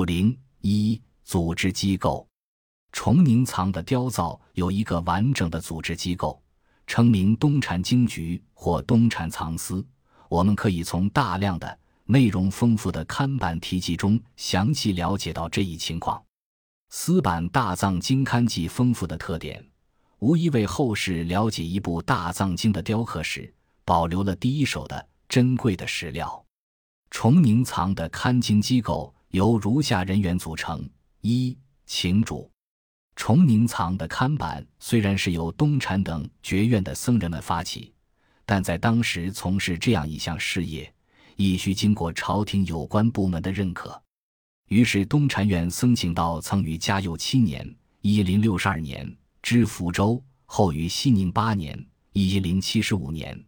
五零一组织机构，崇宁藏的雕造有一个完整的组织机构，称名东禅经局或东禅藏司。我们可以从大量的内容丰富的刊版题记中详细了解到这一情况。司版大藏经刊记丰富的特点，无疑为后世了解一部大藏经的雕刻史保留了第一手的珍贵的史料。崇宁藏的刊经机构。由如下人员组成：一、请主。崇宁藏的看板虽然是由东禅等觉院的僧人们发起，但在当时从事这样一项事业，亦需经过朝廷有关部门的认可。于是，东禅院僧请道曾于嘉佑七年（一零六十二年）知福州，后于熙宁八年（一零七十五年）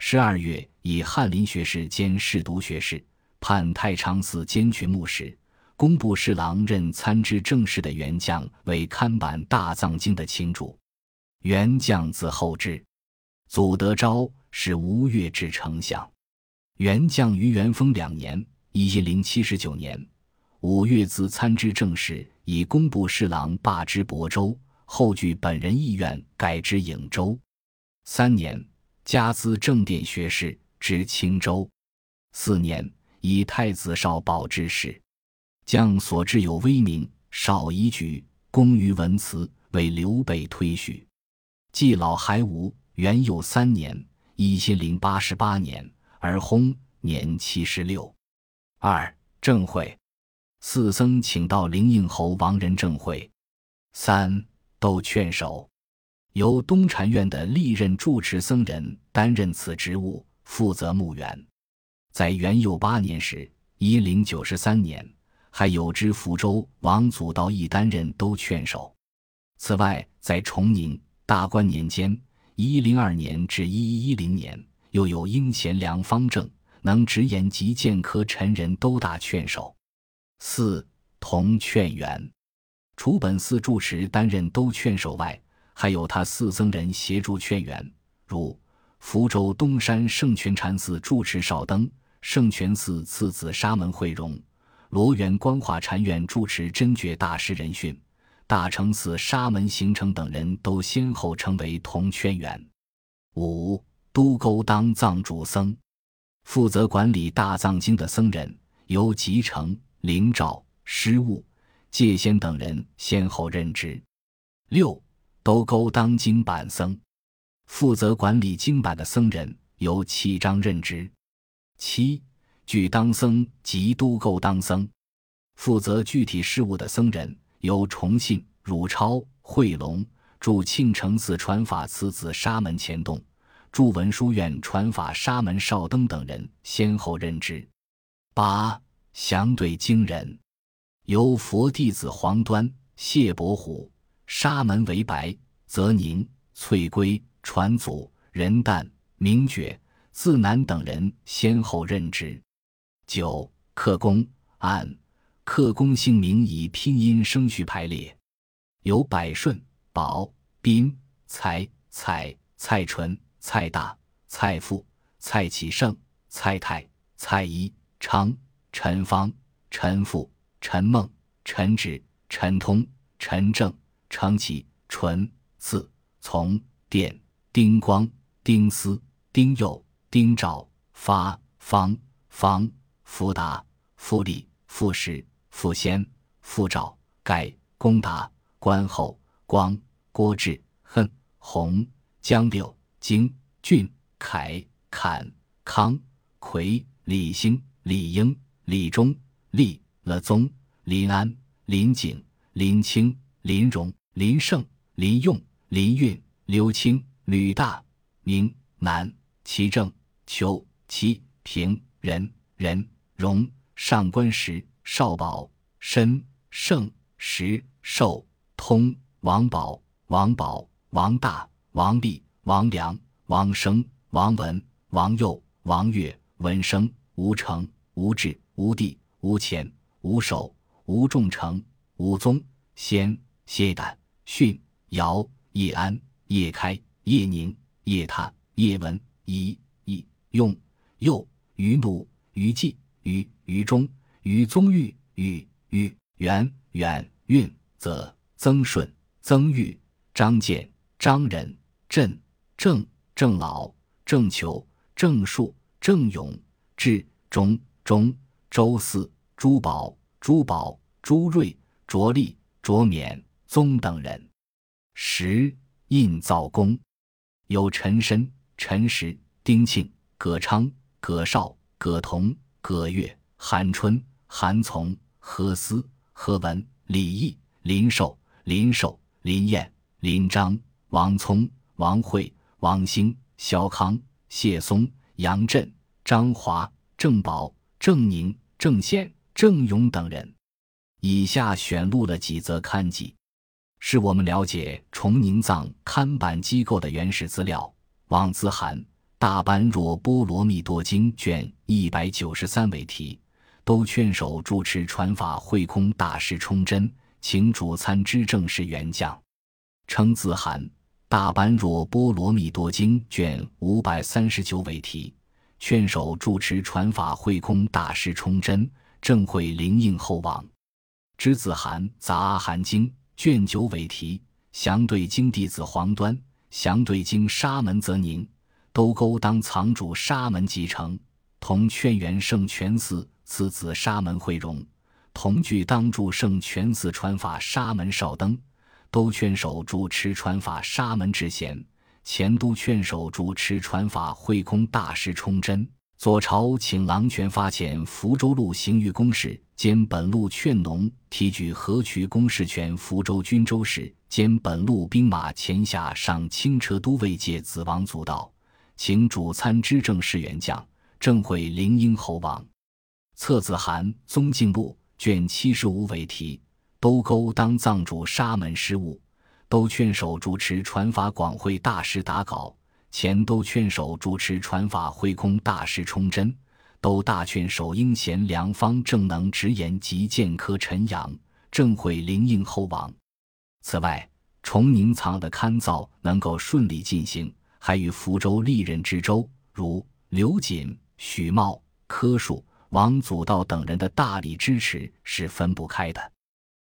十二月，以翰林学士兼侍读学士。判太常寺监群牧使、工部侍郎任参知政事的元将为刊版大藏经的清主。元将字后志，祖德昭是吴越之丞相。元将于元丰两年（一零七十九年）五月自参知政事，以工部侍郎罢之亳州，后据本人意愿改之颍州。三年，加资正殿学士，知青州。四年。以太子少保之事，将所知有威名，少一举，功于文辞，为刘备推许。既老还无，元佑三年（一千零八十八年），而薨，年七十六。二正会，四僧请到灵应侯王仁正会。三斗劝守，由东禅院的历任住持僧人担任此职务，负责墓园。在元佑八年时（一零九十三年），还有知福州王祖道义担任都劝守。此外，在崇宁大观年间（一零二年至一一零年），又有英贤良方正、能直言及谏科陈人都大劝守。四同劝员，除本寺住持担任都劝守外，还有他四僧人协助劝员，如福州东山圣泉禅寺住持少登。圣泉寺次子沙门慧荣，罗源光化禅院住持真觉大师仁训，大成寺沙门行成等人都先后成为同圈员。五都沟当藏主僧，负责管理大藏经的僧人由集成、灵照、师务、戒仙等人先后任职。六都沟当经版僧，负责管理经版的僧人由契章任职。七具当僧及都构当僧，负责具体事务的僧人由重信、汝超、慧龙驻庆城寺传法慈子沙门前洞、驻文殊院传法沙门少登等人先后任职。八祥对经人由佛弟子黄端、谢伯虎、沙门为白、泽宁、翠龟传祖、仁旦、明觉。自南等人先后任职。九刻工按刻工姓名以拼音声序排列，有百顺、宝、斌、蔡、蔡、蔡纯、蔡大、蔡富、蔡启盛、蔡泰、蔡一、昌、陈芳、陈富、陈梦、陈芷、陈通、陈正、程启、纯、字从、电、丁光、丁思、丁佑。丁兆发方方福达富利富实富先富兆盖公达关后光郭志恨洪江六京俊凯侃康奎李兴李英李忠李乐宗林安林景林清林荣林胜林用林运刘清吕大明南齐正。邱齐平仁仁荣上官石少保申盛石寿通王宝王宝王大王立王良王生王文王佑王月文生吴成吴志吴地吴潜吴守吴仲成吴宗先谢胆训姚叶安叶开叶宁叶踏叶文仪。用右于怒于季于于中于宗玉与豫、元、远、运、则、曾顺、曾玉、张建、张仁、镇、郑、郑老、郑求、郑树、郑勇、智、钟、钟、周四、朱宝、朱宝、朱瑞、卓立、卓勉、宗等人。十印造工有陈申、陈实、丁庆、葛昌、葛绍、葛同、葛岳、韩春、韩从、何思、何文、李毅、林寿、林寿、林彦、林章、王聪、王慧、王兴、萧康、谢松、杨震、张华、郑宝、郑宁、郑宪、郑勇等人。以下选录了几则刊记。是我们了解崇宁藏刊版机构的原始资料。望兹罕《大般若波罗蜜多经》卷一百九十三为题，都劝守主持传法会空大师充真，请主参知政事原将。称字罕《大般若波罗蜜多经》卷五百三十九为题，劝守主持传法会空大师充真，正会灵应后望。知子涵《杂阿含经》。卷九尾题，详对经弟子黄端，详对经沙门则宁，都勾当藏主沙门继承，同劝元圣全寺次子沙门慧荣，同具当住圣全寺传法沙门少登，都劝守主持传法沙门智贤，前都劝守主持传法慧空大师充真。左朝请郎权发遣福州路行御公事兼本路劝农提举河渠公事权福州军州事兼本路兵马前下上清车都尉界子王祖道，请主参知政事元将，正会灵英侯王。册子函宗敬录卷七十五尾题，都勾当藏主沙门失误，都劝守主持传法广会大师打稿。前都劝守主持传法会空大师充真，都大劝守应贤良方正能直言及剑科陈阳正会灵应后王。此外，崇宁藏的刊造能够顺利进行，还与福州历任知州如刘瑾、许茂、柯树、王祖道等人的大力支持是分不开的。